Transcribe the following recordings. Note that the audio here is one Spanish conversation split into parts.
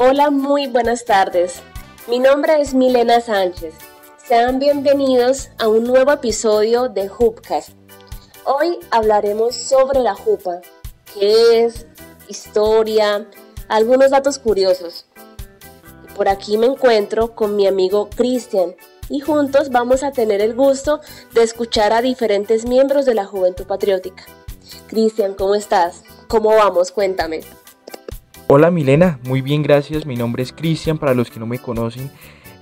Hola, muy buenas tardes. Mi nombre es Milena Sánchez. Sean bienvenidos a un nuevo episodio de Hoopcast. Hoy hablaremos sobre la jupa, qué es, historia, algunos datos curiosos. Por aquí me encuentro con mi amigo Cristian y juntos vamos a tener el gusto de escuchar a diferentes miembros de la Juventud Patriótica. Cristian, ¿cómo estás? ¿Cómo vamos? Cuéntame. Hola Milena, muy bien, gracias. Mi nombre es Cristian, para los que no me conocen.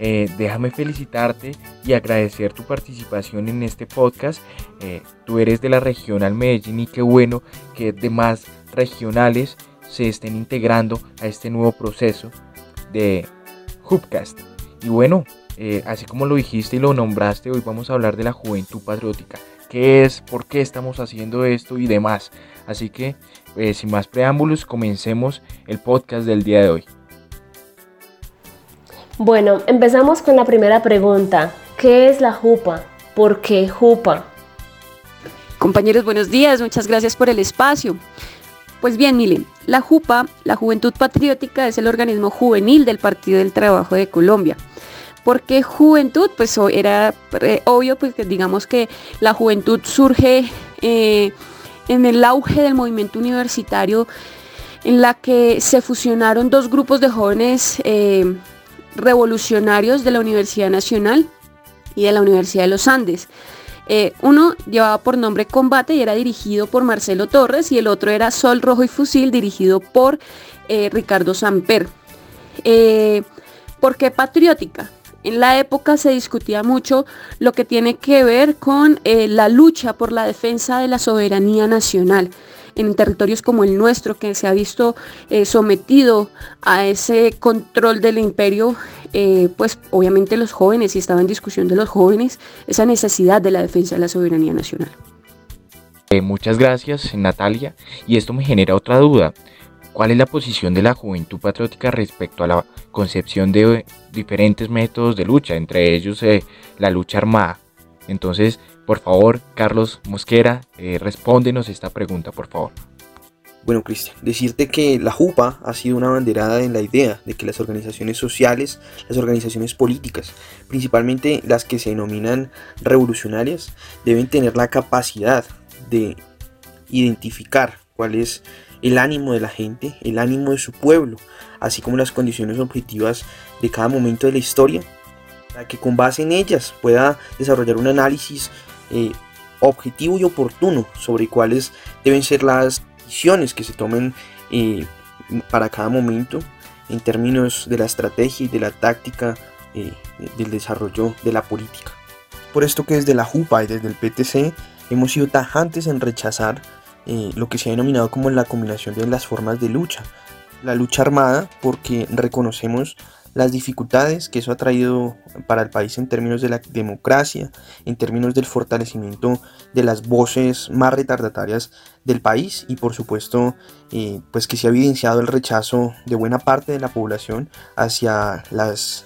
Eh, déjame felicitarte y agradecer tu participación en este podcast. Eh, tú eres de la regional Medellín y qué bueno que demás regionales se estén integrando a este nuevo proceso de Hoopcast. Y bueno, eh, así como lo dijiste y lo nombraste, hoy vamos a hablar de la juventud patriótica. ¿Qué es? ¿Por qué estamos haciendo esto? Y demás. Así que eh, sin más preámbulos, comencemos el podcast del día de hoy. Bueno, empezamos con la primera pregunta. ¿Qué es la JUPA? ¿Por qué JUPA? Compañeros, buenos días, muchas gracias por el espacio. Pues bien, miren, la JUPA, la Juventud Patriótica, es el organismo juvenil del Partido del Trabajo de Colombia. ¿Por qué juventud? Pues era eh, obvio, pues digamos que la juventud surge eh, en el auge del movimiento universitario en la que se fusionaron dos grupos de jóvenes eh, revolucionarios de la Universidad Nacional y de la Universidad de los Andes. Eh, uno llevaba por nombre Combate y era dirigido por Marcelo Torres y el otro era Sol Rojo y Fusil dirigido por eh, Ricardo Samper. ¿Por qué patriótica? En la época se discutía mucho lo que tiene que ver con eh, la lucha por la defensa de la soberanía nacional en territorios como el nuestro, que se ha visto eh, sometido a ese control del imperio, eh, pues obviamente los jóvenes, y estaba en discusión de los jóvenes, esa necesidad de la defensa de la soberanía nacional. muchas gracias, Natalia, y esto me genera otra duda. ¿Cuál es la posición de la juventud patriótica respecto a la concepción de diferentes métodos de lucha, entre ellos eh, la lucha armada? Entonces, por favor, Carlos Mosquera, eh, respóndenos esta pregunta, por favor. Bueno, Cristian, decirte que la JUPA ha sido una banderada en la idea de que las organizaciones sociales, las organizaciones políticas, principalmente las que se denominan revolucionarias, deben tener la capacidad de identificar cuál es el ánimo de la gente, el ánimo de su pueblo, así como las condiciones objetivas de cada momento de la historia, para que con base en ellas pueda desarrollar un análisis eh, objetivo y oportuno sobre cuáles deben ser las decisiones que se tomen eh, para cada momento en términos de la estrategia y de la táctica eh, del desarrollo de la política. Por esto que desde la JUPA y desde el PTC hemos sido tajantes en rechazar eh, lo que se ha denominado como la combinación de las formas de lucha. La lucha armada, porque reconocemos las dificultades que eso ha traído para el país en términos de la democracia, en términos del fortalecimiento de las voces más retardatarias del país y por supuesto eh, pues que se ha evidenciado el rechazo de buena parte de la población hacia las,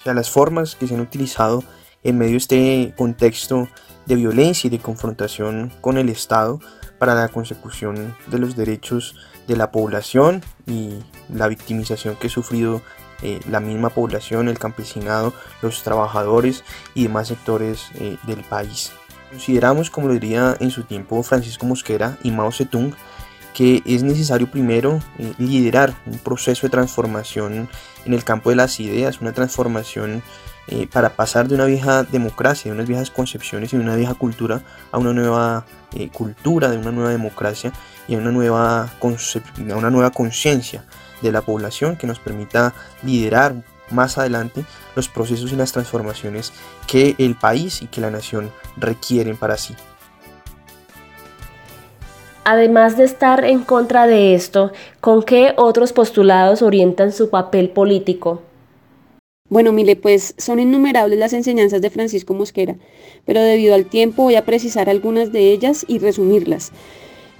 hacia las formas que se han utilizado en medio de este contexto de violencia y de confrontación con el Estado para la consecución de los derechos de la población y la victimización que ha sufrido eh, la misma población, el campesinado, los trabajadores y demás sectores eh, del país. Consideramos, como lo diría en su tiempo Francisco Mosquera y Mao Zedong, que es necesario primero eh, liderar un proceso de transformación en el campo de las ideas, una transformación para pasar de una vieja democracia, de unas viejas concepciones y de una vieja cultura a una nueva eh, cultura, de una nueva democracia y a una nueva, a una nueva conciencia de la población que nos permita liderar más adelante los procesos y las transformaciones que el país y que la nación requieren para sí. Además de estar en contra de esto, ¿con qué otros postulados orientan su papel político? Bueno, mire, pues son innumerables las enseñanzas de Francisco Mosquera, pero debido al tiempo voy a precisar algunas de ellas y resumirlas.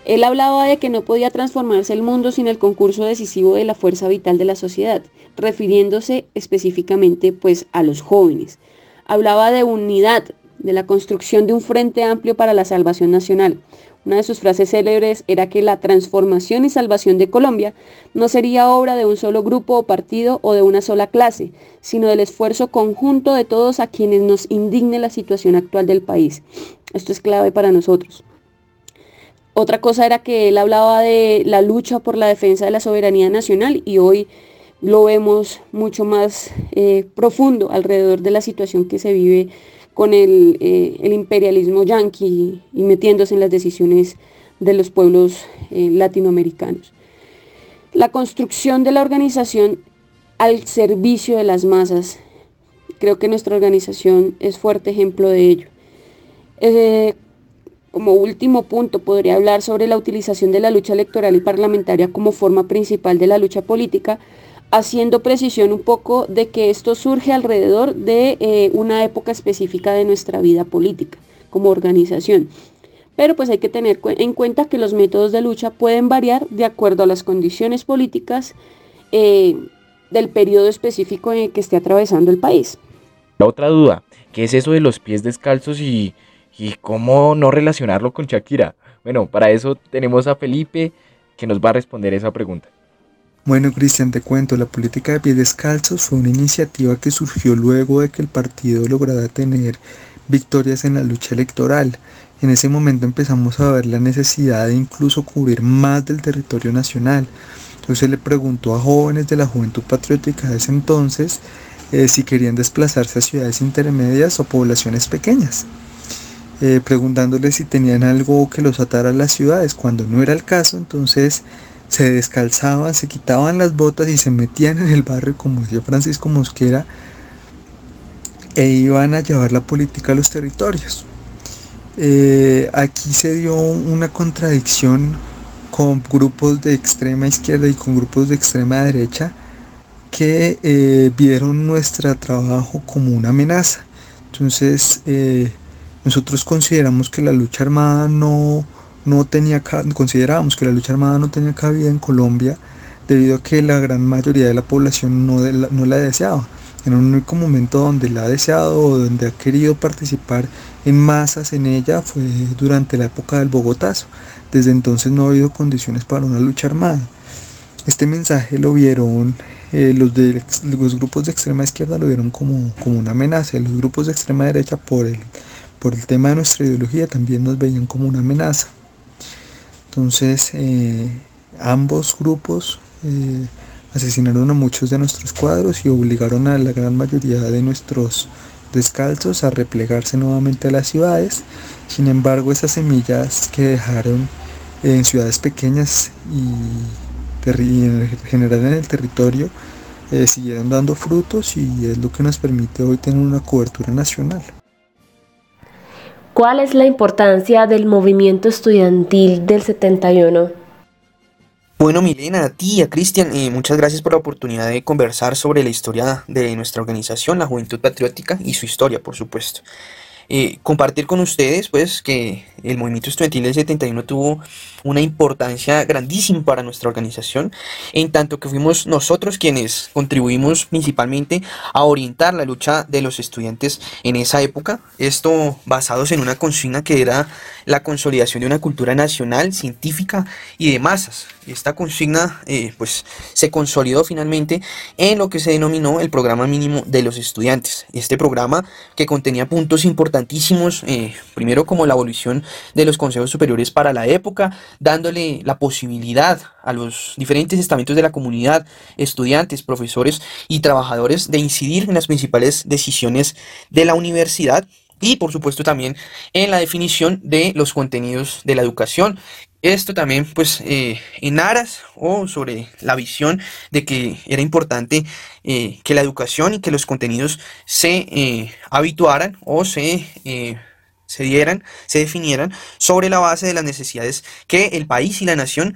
Él hablaba de que no podía transformarse el mundo sin el concurso decisivo de la fuerza vital de la sociedad, refiriéndose específicamente pues a los jóvenes. Hablaba de unidad de la construcción de un frente amplio para la salvación nacional. Una de sus frases célebres era que la transformación y salvación de Colombia no sería obra de un solo grupo o partido o de una sola clase, sino del esfuerzo conjunto de todos a quienes nos indigne la situación actual del país. Esto es clave para nosotros. Otra cosa era que él hablaba de la lucha por la defensa de la soberanía nacional y hoy lo vemos mucho más eh, profundo alrededor de la situación que se vive con el, eh, imperialismo yanqui y metiéndose en las decisiones de los pueblos eh, latinoamericanos. La construcción de la organización al servicio de las masas, creo que nuestra organización es fuerte ejemplo de ello. como último punto, podría hablar sobre la utilización de la lucha electoral y parlamentaria como forma principal de la lucha política, haciendo precisión un poco de que esto surge alrededor de eh, una época específica de nuestra vida política como organización. Pero pues hay que tener en cuenta que los métodos de lucha pueden variar de acuerdo a las condiciones políticas eh, del periodo específico en el que esté atravesando el país. La otra duda, ¿qué es eso de los pies descalzos y, y cómo no relacionarlo con Shakira? Bueno, para eso tenemos a Felipe que nos va a responder esa pregunta. Bueno, Cristian, te cuento, la política de pies descalzos fue una iniciativa que surgió luego de que el partido lograra tener victorias en la lucha electoral. En ese momento empezamos a ver la necesidad de incluso cubrir más del territorio nacional. Entonces le preguntó a jóvenes de la Juventud Patriótica de ese entonces eh, si querían desplazarse a ciudades intermedias o poblaciones pequeñas. Eh, preguntándoles si tenían algo que los atara a las ciudades. Cuando no era el caso, entonces se descalzaban, se quitaban las botas y se metían en el barrio, como decía Francisco Mosquera, e iban a llevar la política a los territorios. Eh, aquí se dio una contradicción con grupos de extrema izquierda y con grupos de extrema derecha que eh, vieron nuestro trabajo como una amenaza. Entonces, eh, nosotros consideramos que la lucha armada no, no tenía, considerábamos que la lucha armada no tenía cabida en Colombia debido a que la gran mayoría de la población no, la, no la deseaba. En un único momento donde la ha deseado o donde ha querido participar en masas en ella fue durante la época del Bogotazo. Desde entonces no ha habido condiciones para una lucha armada. Este mensaje lo vieron eh, los, de, los grupos de extrema izquierda lo vieron como, como una amenaza. Los grupos de extrema derecha por el, por el tema de nuestra ideología también nos veían como una amenaza. Entonces, eh, ambos grupos eh, asesinaron a muchos de nuestros cuadros y obligaron a la gran mayoría de nuestros descalzos a replegarse nuevamente a las ciudades. Sin embargo, esas semillas que dejaron en ciudades pequeñas y en general en el territorio eh, siguieron dando frutos y es lo que nos permite hoy tener una cobertura nacional. ¿Cuál es la importancia del movimiento estudiantil del 71? Bueno, Milena, a ti y a Cristian, eh, muchas gracias por la oportunidad de conversar sobre la historia de nuestra organización, la Juventud Patriótica, y su historia, por supuesto. Eh, compartir con ustedes pues que el movimiento estudiantil del 71 tuvo una importancia grandísima para nuestra organización en tanto que fuimos nosotros quienes contribuimos principalmente a orientar la lucha de los estudiantes en esa época. Esto basados en una consigna que era la consolidación de una cultura nacional científica y de masas. Esta consigna eh, pues se consolidó finalmente en lo que se denominó el programa mínimo de los estudiantes. Este programa que contenía puntos importantes eh, primero como la abolición de los consejos superiores para la época, dándole la posibilidad a los diferentes estamentos de la comunidad, estudiantes, profesores y trabajadores de incidir en las principales decisiones de la universidad y por supuesto también en la definición de los contenidos de la educación. Esto también pues eh, en aras o sobre la visión de que era importante eh, que la educación y que los contenidos se eh, habituaran o se, se dieran, se definieran sobre la base de las necesidades que el país y la nación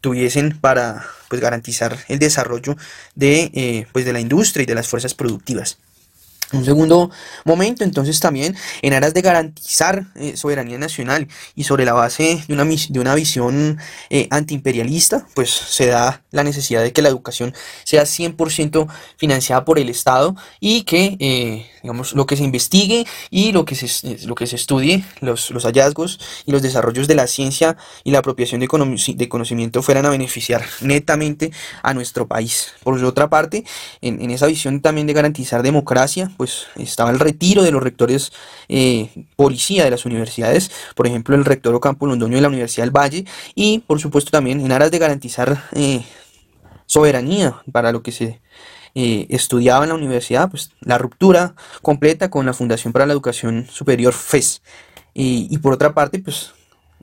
tuviesen para pues garantizar el desarrollo de, pues, de la industria y de las fuerzas productivas. Un segundo momento, entonces también en aras de garantizar eh, soberanía nacional y sobre la base de una, de una visión eh, antiimperialista, pues se da la necesidad de que la educación sea 100% financiada por el Estado y que, eh, digamos, lo que se investigue y lo que se, lo que se estudie, los, los hallazgos y los desarrollos de la ciencia y la apropiación de, de conocimiento fueran a beneficiar netamente a nuestro país. Por otra parte, en, en esa visión también de garantizar democracia, pues estaba el retiro de los rectores eh, policía de las universidades, por ejemplo el rector Ocampo Londoño de la Universidad del Valle, y por supuesto también en aras de garantizar eh, soberanía para lo que se eh, estudiaba en la universidad, pues la ruptura completa con la Fundación para la Educación Superior FES. y por otra parte, pues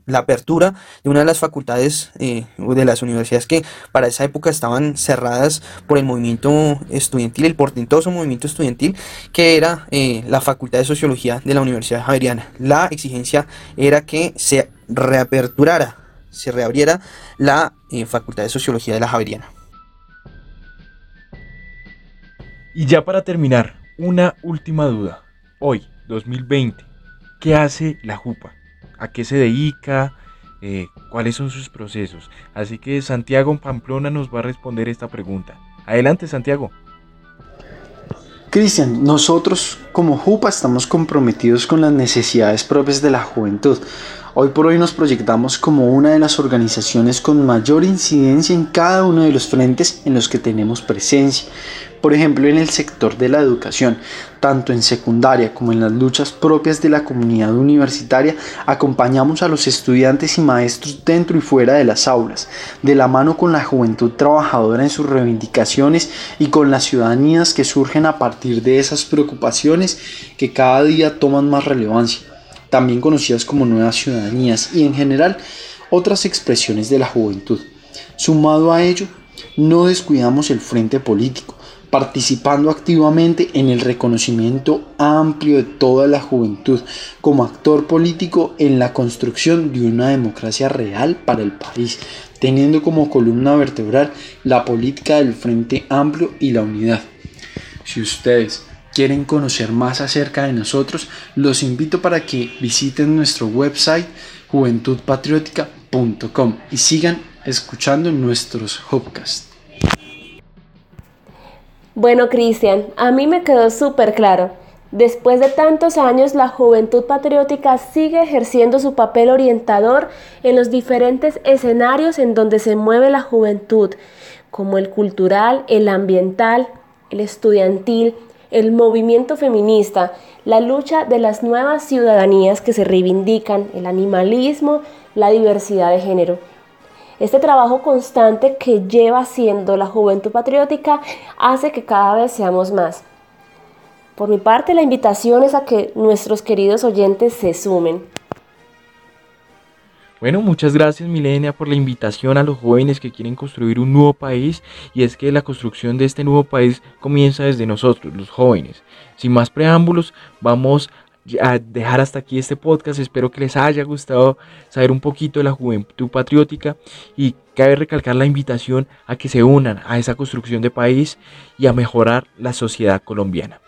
la apertura de una de las facultades eh, de las universidades que para esa época estaban cerradas por el movimiento estudiantil, el portentoso movimiento estudiantil, que era eh, la Facultad de Sociología de la Universidad Javeriana. La exigencia era que se reaperturara, se reabriera la eh, Facultad de Sociología de la Javeriana. Y ya para terminar, una última duda. Hoy, 2020, ¿qué hace la JUPA? A qué se dedica, eh, cuáles son sus procesos. Así que Santiago Pamplona nos va a responder esta pregunta. Adelante, Santiago. Cristian, nosotros como JUPA estamos comprometidos con las necesidades propias de la juventud. Hoy por hoy nos proyectamos como una de las organizaciones con mayor incidencia en cada uno de los frentes en los que tenemos presencia. Por ejemplo, en el sector de la educación, tanto en secundaria como en las luchas propias de la comunidad universitaria, acompañamos a los estudiantes y maestros dentro y fuera de las aulas, de la mano con la juventud trabajadora en sus reivindicaciones y con las ciudadanías que surgen a partir de esas preocupaciones que cada día toman más relevancia, también conocidas como nuevas ciudadanías y en general otras expresiones de la juventud. Sumado a ello, no descuidamos el frente político, participando activamente en el reconocimiento amplio de toda la juventud como actor político en la construcción de una democracia real para el país, teniendo como columna vertebral la política del Frente Amplio y la unidad. Si ustedes quieren conocer más acerca de nosotros, los invito para que visiten nuestro website juventudpatriótica.com y sigan escuchando nuestros podcasts. Bueno, Cristian, a mí me quedó súper claro. Después de tantos años, la juventud patriótica sigue ejerciendo su papel orientador en los diferentes escenarios en donde se mueve la juventud, como el cultural, el ambiental, el estudiantil, el movimiento feminista, la lucha de las nuevas ciudadanías que se reivindican, el animalismo, la diversidad de género. Este trabajo constante que lleva haciendo la juventud patriótica hace que cada vez seamos más. Por mi parte, la invitación es a que nuestros queridos oyentes se sumen. Bueno, muchas gracias Milenia por la invitación a los jóvenes que quieren construir un nuevo país y es que la construcción de este nuevo país comienza desde nosotros, los jóvenes. Sin más preámbulos, vamos dejar hasta aquí este podcast. Espero que les haya gustado saber un poquito de la juventud patriótica y cabe recalcar la invitación a que se unan a esa construcción de país y a mejorar la sociedad colombiana.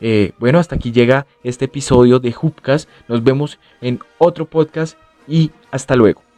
Eh, bueno, hasta aquí llega este episodio de Hupcast. Nos vemos en otro podcast y hasta luego.